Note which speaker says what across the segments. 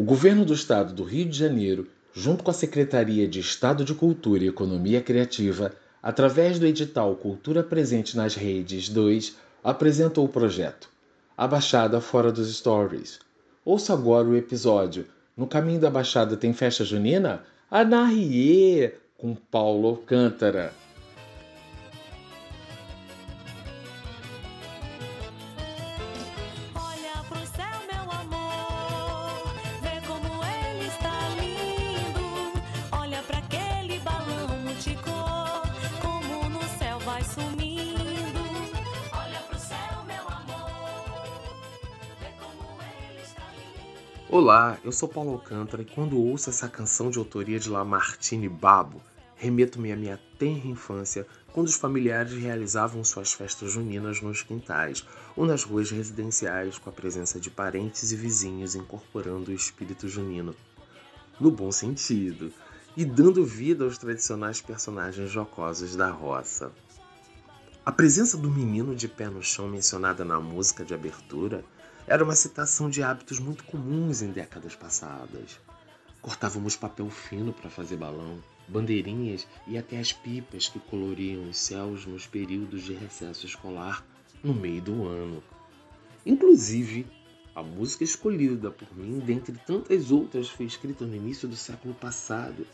Speaker 1: O governo do estado do Rio de Janeiro, junto com a Secretaria de Estado de Cultura e Economia Criativa, através do edital Cultura Presente nas Redes 2, apresentou o projeto A Baixada Fora dos Stories. Ouça agora o episódio No Caminho da Baixada tem festa junina? Anarrie! com Paulo Alcântara.
Speaker 2: Olá, eu sou Paulo Alcântara e quando ouço essa canção de autoria de Lamartine Babo, remeto-me à minha tenra infância, quando os familiares realizavam suas festas juninas nos quintais ou nas ruas residenciais com a presença de parentes e vizinhos incorporando o espírito junino. No bom sentido, e dando vida aos tradicionais personagens jocosos da roça. A presença do menino de pé no chão mencionada na música de abertura era uma citação de hábitos muito comuns em décadas passadas. Cortávamos papel fino para fazer balão, bandeirinhas e até as pipas que coloriam os céus nos períodos de recesso escolar no meio do ano. Inclusive, a música escolhida por mim, dentre tantas outras, foi escrita no início do século passado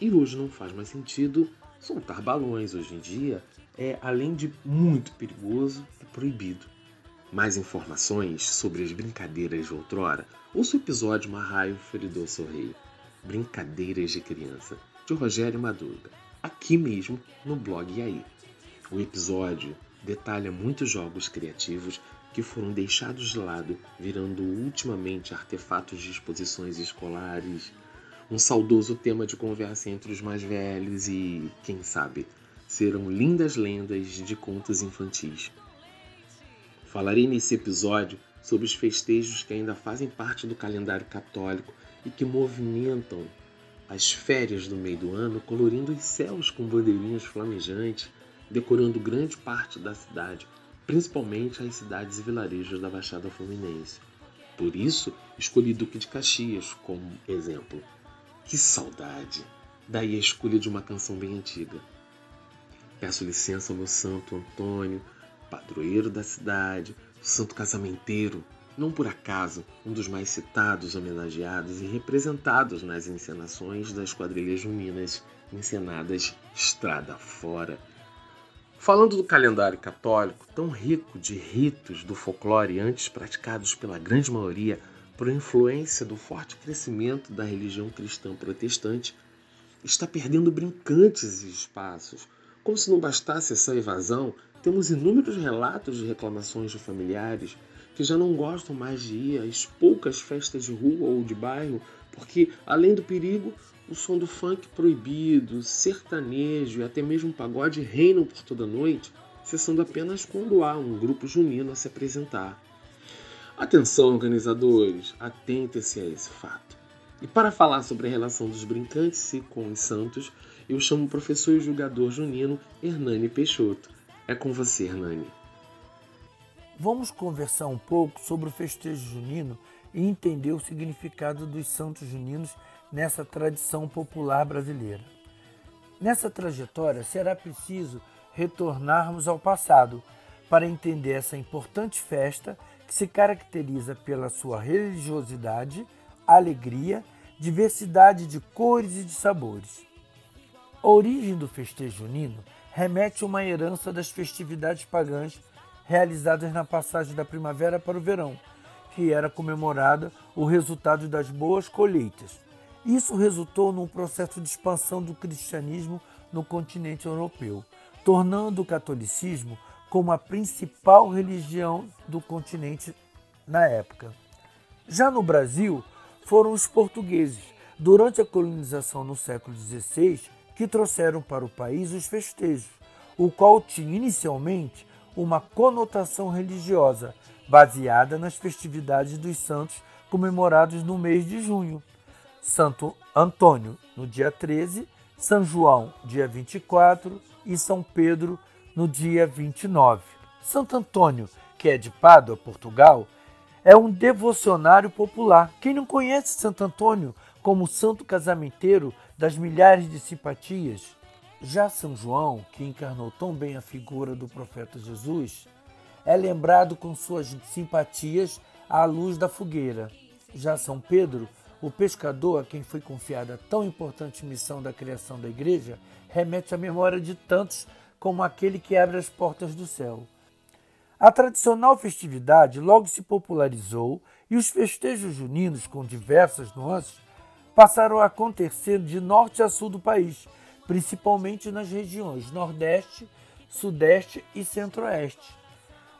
Speaker 2: e hoje não faz mais sentido soltar balões. Hoje em dia é, além de muito perigoso, é proibido. Mais informações sobre as brincadeiras de outrora, ouça o episódio Marraio Feridor Sorreio. Brincadeiras de Criança, de Rogério Madruga, aqui mesmo no blog E aí. O episódio detalha muitos jogos criativos que foram deixados de lado, virando ultimamente artefatos de exposições escolares, um saudoso tema de conversa entre os mais velhos e, quem sabe, serão lindas lendas de contos infantis. Falarei nesse episódio sobre os festejos que ainda fazem parte do calendário católico e que movimentam as férias do meio do ano, colorindo os céus com bandeirinhas flamejantes, decorando grande parte da cidade, principalmente as cidades e vilarejos da Baixada Fluminense. Por isso, escolhi Duque de Caxias como exemplo. Que saudade! Daí a escolha de uma canção bem antiga. Peço licença ao meu santo Antônio, padroeiro da cidade, santo casamenteiro, não por acaso um dos mais citados, homenageados e representados nas encenações das quadrilhas juninas encenadas estrada fora. Falando do calendário católico, tão rico de ritos do folclore antes praticados pela grande maioria por influência do forte crescimento da religião cristã protestante, está perdendo brincantes espaços. Como se não bastasse essa evasão, temos inúmeros relatos de reclamações de familiares que já não gostam mais de ir às poucas festas de rua ou de bairro, porque, além do perigo, o som do funk proibido, sertanejo e até mesmo pagode reinam por toda noite, cessando apenas quando há um grupo junino a se apresentar. Atenção, organizadores, atentem-se a esse fato. E para falar sobre a relação dos brincantes com os santos, eu chamo o professor e julgador junino Hernani Peixoto. É com você, Hernani.
Speaker 3: Vamos conversar um pouco sobre o festejo junino e entender o significado dos santos juninos nessa tradição popular brasileira. Nessa trajetória será preciso retornarmos ao passado para entender essa importante festa que se caracteriza pela sua religiosidade, alegria, diversidade de cores e de sabores. A origem do festejo junino remete a uma herança das festividades pagãs realizadas na passagem da primavera para o verão, que era comemorada o resultado das boas colheitas. Isso resultou num processo de expansão do cristianismo no continente europeu, tornando o catolicismo como a principal religião do continente na época. Já no Brasil, foram os portugueses, durante a colonização no século XVI, que trouxeram para o país os festejos, o qual tinha inicialmente uma conotação religiosa, baseada nas festividades dos santos comemorados no mês de junho. Santo Antônio, no dia 13, São João, dia 24 e São Pedro, no dia 29. Santo Antônio, que é de Pádua, Portugal, é um devocionário popular. Quem não conhece Santo Antônio como santo casamenteiro das milhares de simpatias? Já São João, que encarnou tão bem a figura do profeta Jesus, é lembrado com suas simpatias à luz da fogueira. Já São Pedro, o pescador a quem foi confiada a tão importante missão da criação da igreja, remete à memória de tantos como aquele que abre as portas do céu. A tradicional festividade logo se popularizou e os festejos juninos, com diversas nuances, passaram a acontecer de norte a sul do país, principalmente nas regiões Nordeste, Sudeste e Centro-Oeste.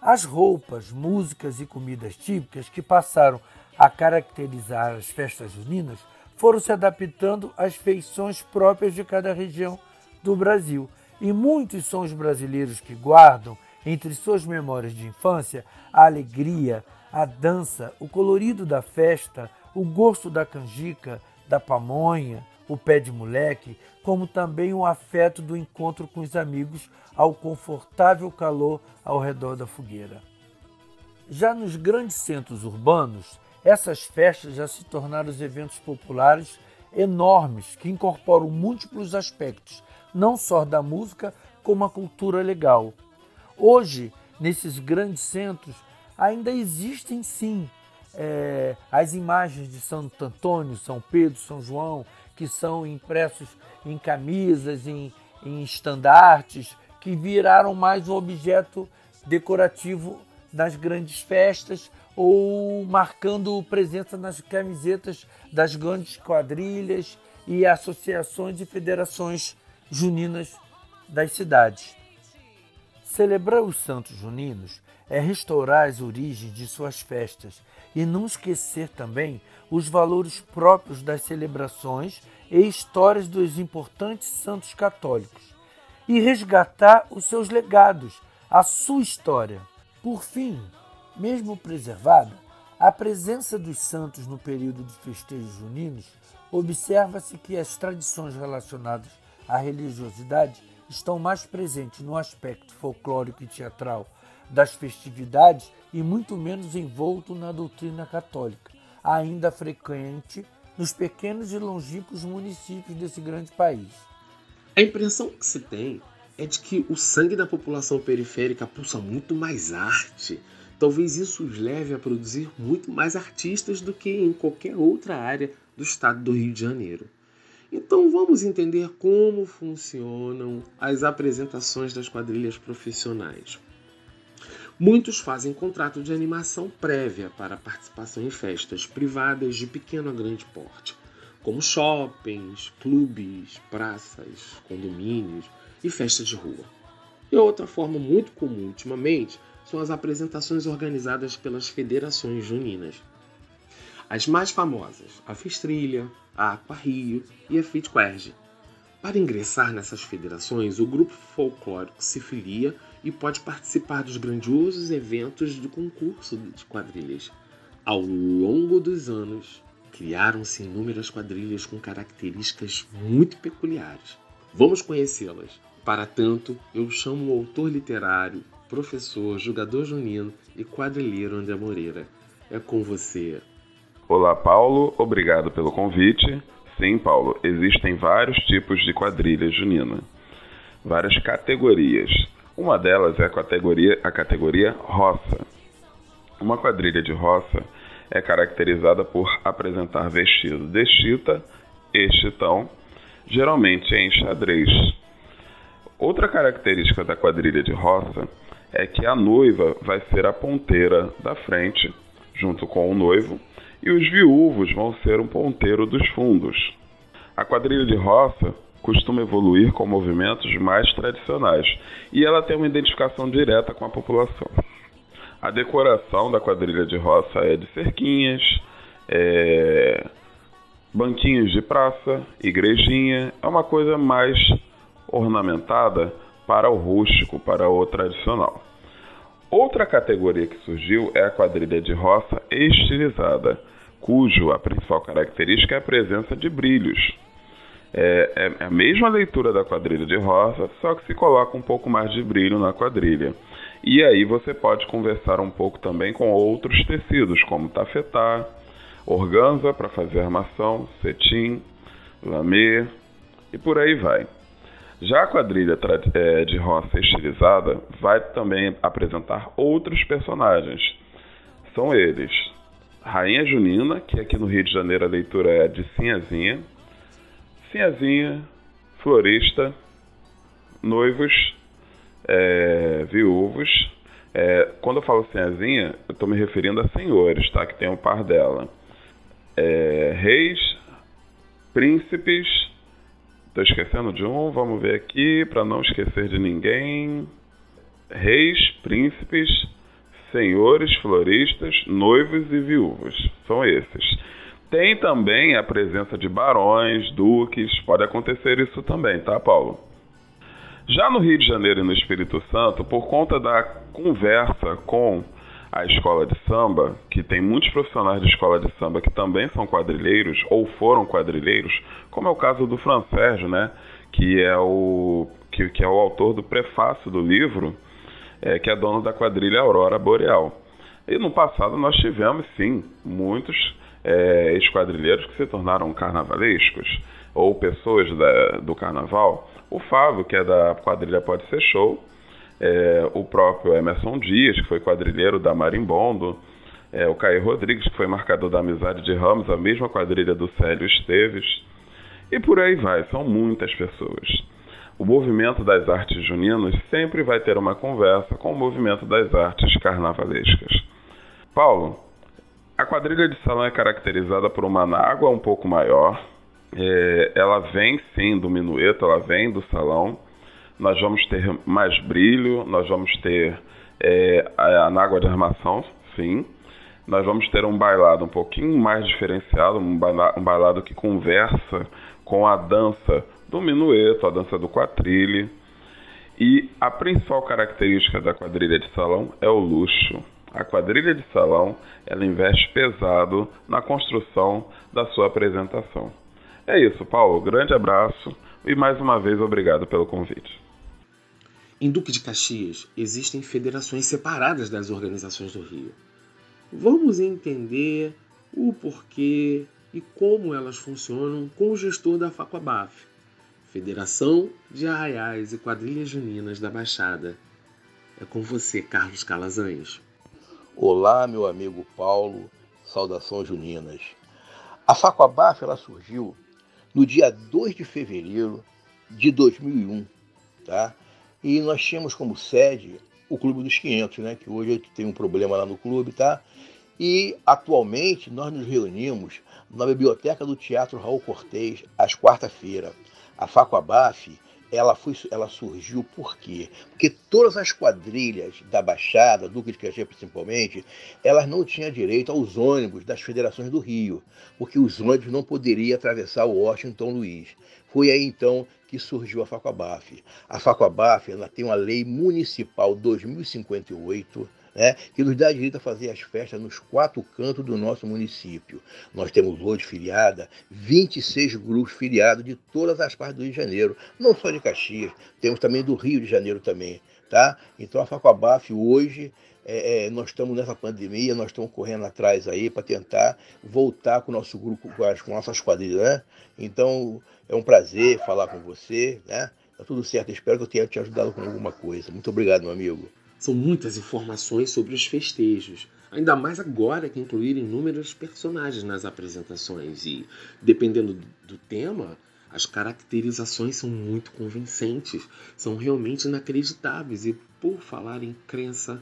Speaker 3: As roupas, músicas e comidas típicas que passaram a caracterizar as festas juninas foram se adaptando às feições próprias de cada região do Brasil. E muitos são os brasileiros que guardam entre suas memórias de infância a alegria, a dança, o colorido da festa, o gosto da canjica, da pamonha, o pé de moleque, como também o afeto do encontro com os amigos ao confortável calor ao redor da fogueira. Já nos grandes centros urbanos, essas festas já se tornaram os eventos populares enormes que incorporam múltiplos aspectos, não só da música, como a cultura legal. Hoje, nesses grandes centros, ainda existem sim é, as imagens de Santo Antônio, São Pedro, São João, que são impressos em camisas, em, em estandartes, que viraram mais um objeto decorativo nas grandes festas ou marcando presença nas camisetas das grandes quadrilhas e associações e federações juninas das cidades. Celebrar os santos juninos é restaurar as origens de suas festas e não esquecer também os valores próprios das celebrações e histórias dos importantes santos católicos e resgatar os seus legados, a sua história. Por fim, mesmo preservada, a presença dos santos no período de festejos juninos, observa-se que as tradições relacionadas à religiosidade estão mais presentes no aspecto folclórico e teatral das festividades e muito menos envolto na doutrina católica, ainda frequente nos pequenos e longínquos municípios desse grande país.
Speaker 2: A impressão que se tem é de que o sangue da população periférica pulsa muito mais arte. Talvez isso os leve a produzir muito mais artistas do que em qualquer outra área do estado do Rio de Janeiro. Então vamos entender como funcionam as apresentações das quadrilhas profissionais. Muitos fazem contrato de animação prévia para participação em festas privadas de pequeno a grande porte, como shoppings, clubes, praças, condomínios e festas de rua. E outra forma muito comum ultimamente são as apresentações organizadas pelas federações juninas. As mais famosas, a Festrilha, a Aqua Rio e a Fitquerge. Para ingressar nessas federações, o grupo folclórico se filia e pode participar dos grandiosos eventos do concurso de quadrilhas. Ao longo dos anos, criaram-se inúmeras quadrilhas com características muito peculiares. Vamos conhecê-las. Para tanto, eu chamo o autor literário, professor, jogador junino e quadrilheiro André Moreira. É com você,
Speaker 4: Olá, Paulo. Obrigado pelo convite. Sim, Paulo, existem vários tipos de quadrilha junina, várias categorias. Uma delas é a categoria, a categoria roça. Uma quadrilha de roça é caracterizada por apresentar vestido de chita e chitão, geralmente em xadrez. Outra característica da quadrilha de roça é que a noiva vai ser a ponteira da frente, junto com o noivo, e os viúvos vão ser um ponteiro dos fundos. A quadrilha de roça costuma evoluir com movimentos mais tradicionais e ela tem uma identificação direta com a população. A decoração da quadrilha de roça é de cerquinhas, é... banquinhos de praça, igrejinha, é uma coisa mais ornamentada para o rústico, para o tradicional. Outra categoria que surgiu é a quadrilha de roça estilizada cujo a principal característica é a presença de brilhos. É, é, a mesma leitura da quadrilha de roça, só que se coloca um pouco mais de brilho na quadrilha. E aí você pode conversar um pouco também com outros tecidos, como tafetá, organza para fazer armação, cetim, lamê e por aí vai. Já a quadrilha é, de roça estilizada vai também apresentar outros personagens. São eles: Rainha Junina, que aqui no Rio de Janeiro a leitura é de Sinhazinha, Sinhazinha, Florista, Noivos, é, Viúvos. É, quando eu falo Sinhazinha, eu estou me referindo a senhores, tá? Que tem um par dela. É, reis, príncipes Estou esquecendo de um, vamos ver aqui, para não esquecer de ninguém. Reis, príncipes, senhores, floristas, noivos e viúvas. São esses. Tem também a presença de barões, duques, pode acontecer isso também, tá, Paulo? Já no Rio de Janeiro e no Espírito Santo, por conta da conversa com a escola de samba, que tem muitos profissionais de escola de samba que também são quadrilheiros ou foram quadrilheiros, como é o caso do Fran Sérgio, né, que é o que, que é o autor do prefácio do livro, é, que é dono da quadrilha Aurora Boreal. E no passado nós tivemos sim muitos é, esquadrilheiros que se tornaram carnavalescos ou pessoas da, do carnaval. O Fábio, que é da quadrilha Pode Ser Show, é, o próprio Emerson Dias, que foi quadrilheiro da Marimbondo, é, o Caio Rodrigues, que foi marcador da Amizade de Ramos, a mesma quadrilha do Célio Esteves, e por aí vai, são muitas pessoas. O movimento das artes juninas sempre vai ter uma conversa com o movimento das artes carnavalescas. Paulo, a quadrilha de salão é caracterizada por uma anágua um pouco maior. É, ela vem sim do minueto, ela vem do salão, nós vamos ter mais brilho, nós vamos ter é, a anágua de armação, sim. Nós vamos ter um bailado um pouquinho mais diferenciado, um bailado que conversa com a dança do minueto, a dança do quadrilhe. E a principal característica da quadrilha de salão é o luxo. A quadrilha de salão, ela investe pesado na construção da sua apresentação. É isso, Paulo. Grande abraço e mais uma vez obrigado pelo convite.
Speaker 2: Em Duque de Caxias existem federações separadas das organizações do Rio. Vamos entender o porquê e como elas funcionam com o gestor da Facoabaf, Federação de Arraiais e Quadrilhas Juninas da Baixada. É com você, Carlos Calazans.
Speaker 5: Olá, meu amigo Paulo, saudações juninas. A Facoabaf ela surgiu no dia 2 de fevereiro de 2001, tá? E nós tínhamos como sede o Clube dos 500, né? Que hoje tem um problema lá no clube, tá? E atualmente nós nos reunimos na biblioteca do Teatro Raul Cortez às quarta-feira. A Facoabaf ela, foi, ela surgiu por quê? Porque todas as quadrilhas da Baixada, Duque de Caxias principalmente, elas não tinham direito aos ônibus das federações do Rio, porque os ônibus não poderiam atravessar o Washington Luiz. Foi aí então que surgiu a Facoabaf. A Facoabaf ela tem uma lei municipal 2058 né, que nos dá direito a fazer as festas nos quatro cantos do nosso município. Nós temos hoje filiada 26 grupos filiados de todas as partes do Rio de Janeiro, não só de Caxias, temos também do Rio de Janeiro também. Tá? Então a Facoabaf hoje é, é, nós estamos nessa pandemia, nós estamos correndo atrás aí para tentar voltar com o nosso grupo, com as, com nossas quadrilhas, né? Então é um prazer falar com você, né? Tá tudo certo, espero que eu tenha te ajudado com alguma coisa. Muito obrigado, meu amigo.
Speaker 2: São muitas informações sobre os festejos, ainda mais agora que incluírem inúmeros personagens nas apresentações e, dependendo do tema, as caracterizações são muito convincentes, são realmente inacreditáveis. E por falar em crença,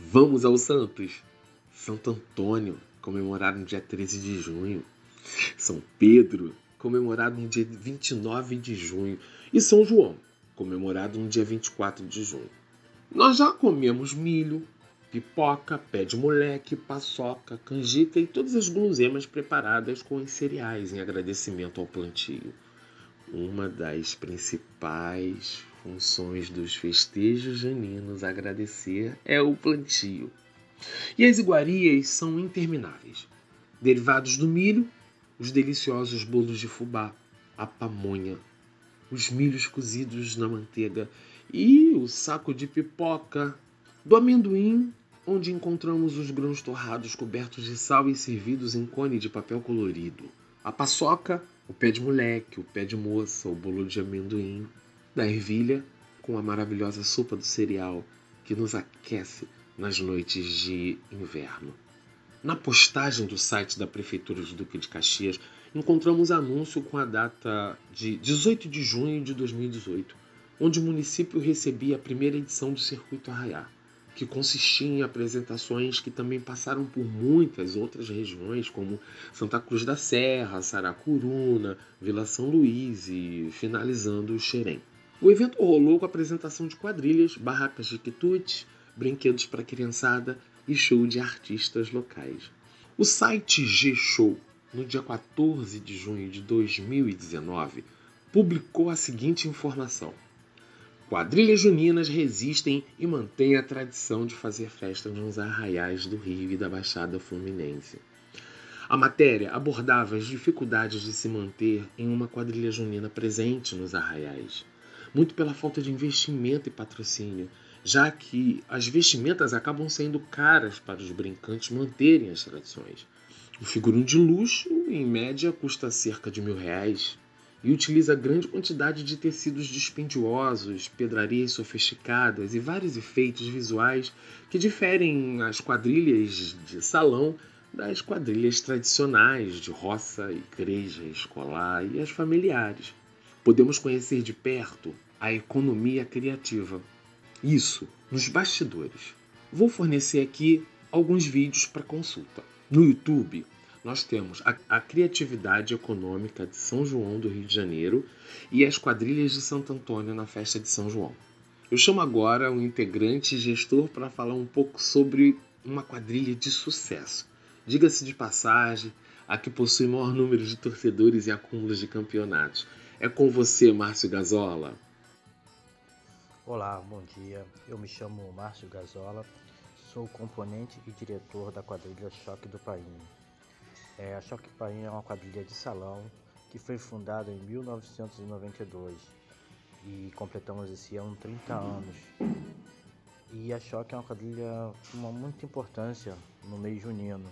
Speaker 2: vamos aos santos. Santo Antônio, comemorado no dia 13 de junho. São Pedro, comemorado no dia 29 de junho. E São João, comemorado no dia 24 de junho. Nós já comemos milho, pipoca, pé de moleque, paçoca, canjica e todas as guloseimas preparadas com os cereais em agradecimento ao plantio. Uma das principais funções dos festejos janinos agradecer é o plantio. E as iguarias são intermináveis. Derivados do milho, os deliciosos bolos de fubá, a pamonha, os milhos cozidos na manteiga e o saco de pipoca, Do amendoim, onde encontramos os grãos torrados cobertos de sal e servidos em cone de papel colorido. A paçoca, o pé de moleque, o pé de moça, o bolo de amendoim. Da ervilha, com a maravilhosa sopa do cereal que nos aquece nas noites de inverno. Na postagem do site da Prefeitura de Duque de Caxias, encontramos anúncio com a data de 18 de junho de 2018, onde o município recebia a primeira edição do Circuito Arraiá que consistia em apresentações que também passaram por muitas outras regiões, como Santa Cruz da Serra, Saracuruna, Vila São Luís e finalizando o Xerém. O evento rolou com a apresentação de quadrilhas, barracas de quitutes, brinquedos para criançada e show de artistas locais. O site G-Show, no dia 14 de junho de 2019, publicou a seguinte informação. Quadrilhas juninas resistem e mantêm a tradição de fazer festa nos arraiais do Rio e da Baixada Fluminense. A matéria abordava as dificuldades de se manter em uma quadrilha junina presente nos arraiais, muito pela falta de investimento e patrocínio, já que as vestimentas acabam sendo caras para os brincantes manterem as tradições. O figurino de luxo, em média, custa cerca de mil reais, e utiliza grande quantidade de tecidos dispendiosos, pedrarias sofisticadas e vários efeitos visuais que diferem as quadrilhas de salão das quadrilhas tradicionais de roça, igreja, escolar e as familiares. Podemos conhecer de perto a economia criativa. Isso nos bastidores. Vou fornecer aqui alguns vídeos para consulta. No YouTube, nós temos a, a, criatividade econômica de São João do Rio de Janeiro e as quadrilhas de Santo Antônio na festa de São João. Eu chamo agora um integrante gestor para falar um pouco sobre uma quadrilha de sucesso. Diga-se de passagem, a que possui maior número de torcedores e acúmulos de campeonatos. É com você, Márcio Gazola.
Speaker 6: Olá, bom dia. Eu me chamo Márcio Gazola, sou componente e diretor da quadrilha Choque do Painho. É, a Choque Paim é uma quadrilha de salão que foi fundada em 1992 e completamos esse ano 30 anos. E a Choque é uma quadrilha com muita importância no meio junino,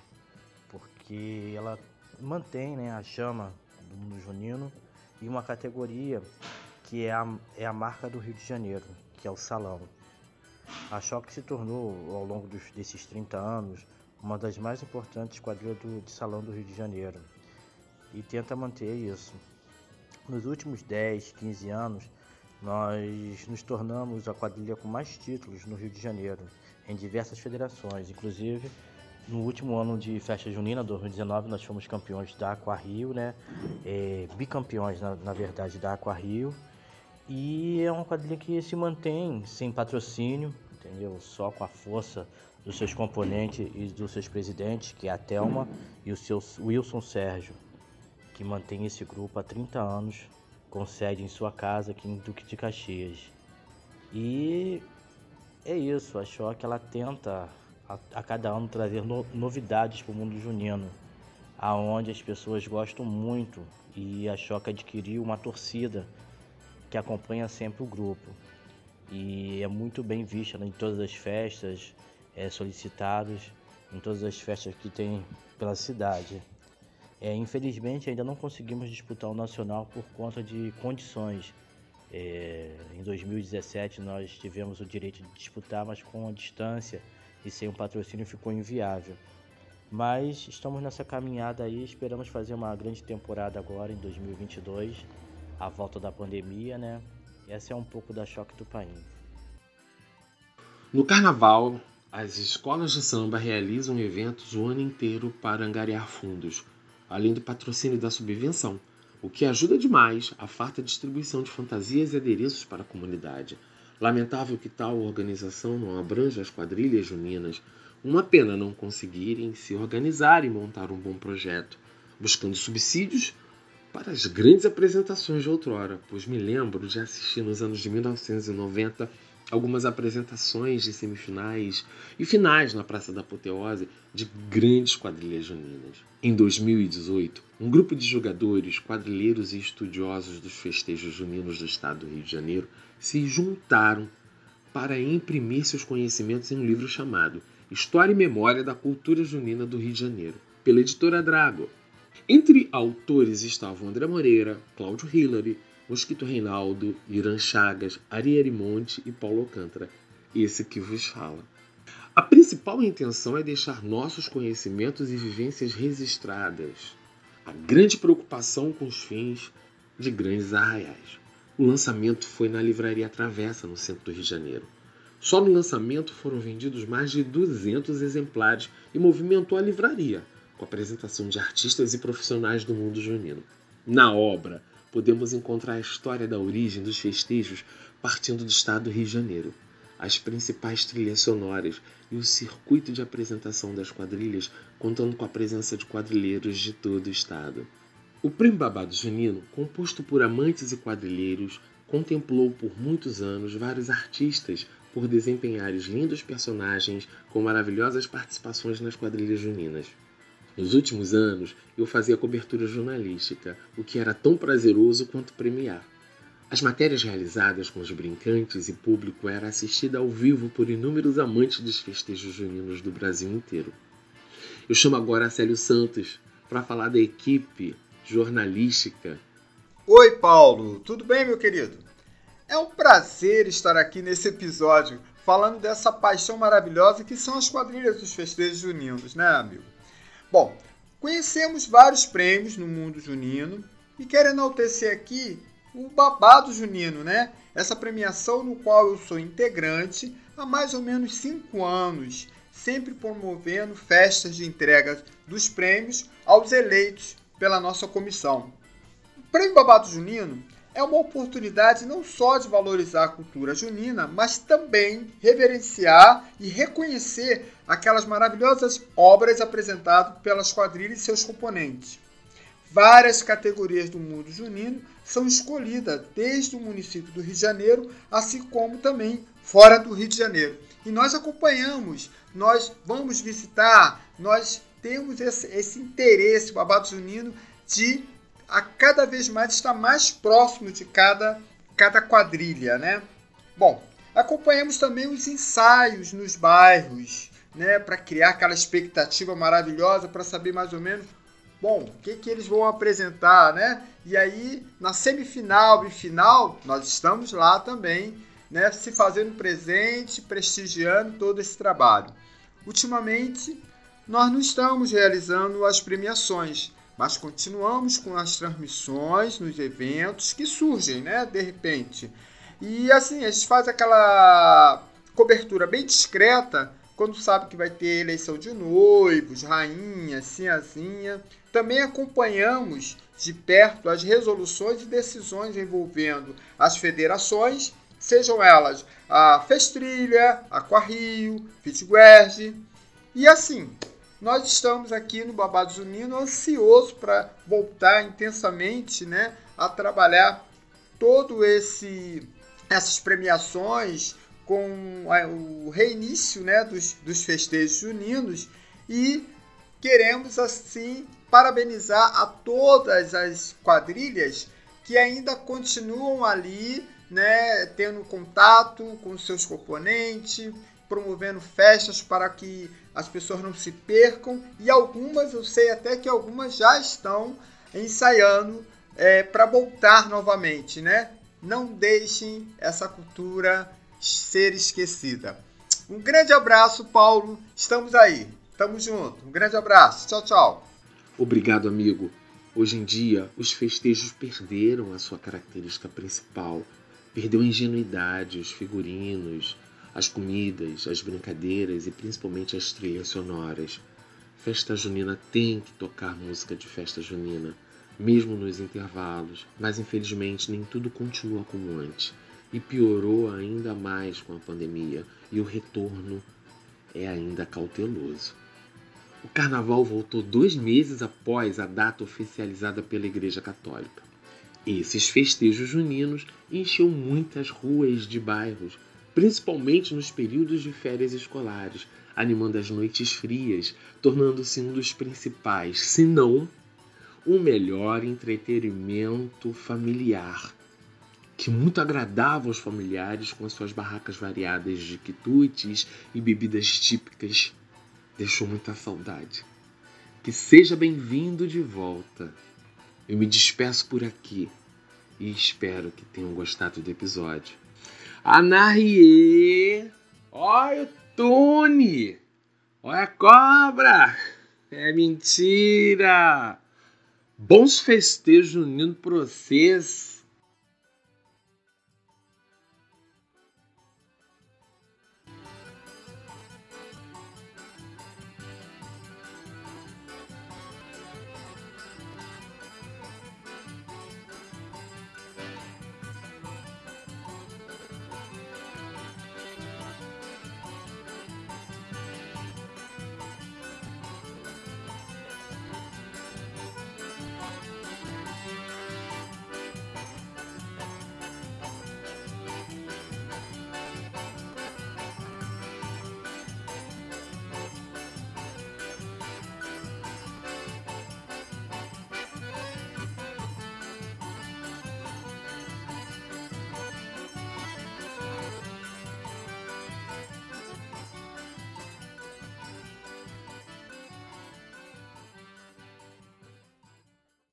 Speaker 6: porque ela mantém né, a chama do mundo junino e uma categoria que é a, é a marca do Rio de Janeiro, que é o salão. A Choque se tornou, ao longo dos, desses 30 anos, uma das mais importantes quadrilhas do, de salão do Rio de Janeiro, e tenta manter isso. Nos últimos 10, 15 anos, nós nos tornamos a quadrilha com mais títulos no Rio de Janeiro, em diversas federações, inclusive no último ano de festa junina, 2019, nós fomos campeões da Aqua Rio, né? É, bicampeões, na, na verdade, da Aqua Rio. E é uma quadrilha que se mantém sem patrocínio, entendeu? Só com a força dos seus componentes e dos seus presidentes, que é a Telma e o seu Wilson Sérgio, que mantém esse grupo há 30 anos, com sede em sua casa aqui em Duque de Caxias. E é isso, a Choque ela tenta a, a cada ano trazer no, novidades para o mundo junino, aonde as pessoas gostam muito e a Choque adquiriu uma torcida que acompanha sempre o grupo. E é muito bem vista né, em todas as festas, é, solicitados em todas as festas que tem pela cidade. É, infelizmente ainda não conseguimos disputar o nacional por conta de condições. É, em 2017 nós tivemos o direito de disputar, mas com a distância e sem um patrocínio ficou inviável. Mas estamos nessa caminhada aí, esperamos fazer uma grande temporada agora em 2022, a volta da pandemia, né? Essa é um pouco da choque do país.
Speaker 2: No carnaval, as escolas de samba realizam eventos o ano inteiro para angariar fundos, além do patrocínio da subvenção, o que ajuda demais a farta distribuição de fantasias e adereços para a comunidade. Lamentável que tal organização não abranja as quadrilhas juninas. Uma pena não conseguirem se organizar e montar um bom projeto, buscando subsídios para as grandes apresentações de outrora, pois me lembro de assistir nos anos de 1990 algumas apresentações de semifinais e finais na Praça da Apoteose de grandes quadrilhas juninas. Em 2018, um grupo de jogadores, quadrilheiros e estudiosos dos festejos juninos do estado do Rio de Janeiro se juntaram para imprimir seus conhecimentos em um livro chamado História e Memória da Cultura Junina do Rio de Janeiro, pela editora Drago. Entre autores estavam André Moreira, Cláudio Hillary, Mosquito Reinaldo, Irã Chagas, Ariel Monte e Paulo Alcântara, esse que vos fala. A principal intenção é deixar nossos conhecimentos e vivências registradas. A grande preocupação com os fins de grandes arraiais. O lançamento foi na Livraria Travessa, no centro do Rio de Janeiro. Só no lançamento foram vendidos mais de 200 exemplares e movimentou a livraria, com a apresentação de artistas e profissionais do mundo junino. Na obra, podemos encontrar a história da origem dos festejos partindo do estado do Rio de Janeiro, as principais trilhas sonoras e o circuito de apresentação das quadrilhas, contando com a presença de quadrilheiros de todo o estado. O Prêmio Babado Junino, composto por amantes e quadrilheiros, contemplou por muitos anos vários artistas por desempenharem lindos personagens com maravilhosas participações nas quadrilhas juninas. Nos últimos anos, eu fazia cobertura jornalística, o que era tão prazeroso quanto premiar. As matérias realizadas com os brincantes e público era assistida ao vivo por inúmeros amantes dos festejos juninos do Brasil inteiro. Eu chamo agora a Célio Santos para falar da equipe jornalística.
Speaker 7: Oi, Paulo, tudo bem, meu querido? É um prazer estar aqui nesse episódio falando dessa paixão maravilhosa que são as quadrilhas dos festejos juninos, né, amigo? Bom, conhecemos vários prêmios no mundo junino e quero enaltecer aqui o Babado Junino, né? Essa premiação no qual eu sou integrante há mais ou menos cinco anos, sempre promovendo festas de entrega dos prêmios aos eleitos pela nossa comissão. O Prêmio Babado Junino é uma oportunidade não só de valorizar a cultura junina, mas também reverenciar e reconhecer aquelas maravilhosas obras apresentadas pelas quadrilhas e seus componentes. Várias categorias do mundo junino são escolhidas desde o município do Rio de Janeiro, assim como também fora do Rio de Janeiro. E nós acompanhamos, nós vamos visitar, nós temos esse, esse interesse, babado junino, de a cada vez mais estar mais próximo de cada, cada quadrilha, né? Bom, acompanhamos também os ensaios nos bairros, né, para criar aquela expectativa maravilhosa para saber mais ou menos, bom, o que que eles vão apresentar, né? E aí, na semifinal e final, nós estamos lá também, né, se fazendo presente, prestigiando todo esse trabalho. Ultimamente, nós não estamos realizando as premiações, mas continuamos com as transmissões nos eventos que surgem, né, de repente. E assim, a gente faz aquela cobertura bem discreta quando sabe que vai ter eleição de noivos, rainha, sinhazinha. Também acompanhamos de perto as resoluções e decisões envolvendo as federações, sejam elas a Festrilha, Aquarrio, Fitguerge, e assim, nós estamos aqui no Babado Junino ansioso para voltar intensamente, né, a trabalhar todo esse essas premiações com o reinício, né, dos, dos festejos juninos. E queremos assim parabenizar a todas as quadrilhas que ainda continuam ali, né, tendo contato com seus componentes, promovendo festas para que as pessoas não se percam e algumas, eu sei até que algumas já estão ensaiando é, para voltar novamente, né? Não deixem essa cultura ser esquecida. Um grande abraço, Paulo. Estamos aí. Estamos juntos. Um grande abraço. Tchau, tchau.
Speaker 2: Obrigado, amigo. Hoje em dia, os festejos perderam a sua característica principal. Perdeu a ingenuidade, os figurinos, as comidas, as brincadeiras e principalmente as trilhas sonoras. Festa junina tem que tocar música de festa junina, mesmo nos intervalos, mas infelizmente nem tudo continua como antes e piorou ainda mais com a pandemia e o retorno é ainda cauteloso. O carnaval voltou dois meses após a data oficializada pela Igreja Católica. Esses festejos juninos encheu muitas ruas de bairros principalmente nos períodos de férias escolares, animando as noites frias, tornando-se um dos principais, se não o melhor entretenimento familiar que muito agradava aos familiares com as suas barracas variadas de quitutes e bebidas típicas, deixou muita saudade. Que seja bem-vindo de volta. Eu me despeço por aqui e espero que tenham gostado do episódio. Anarie! Olha o Tune! Olha a cobra! É mentira! Bons festejos unindo pra vocês!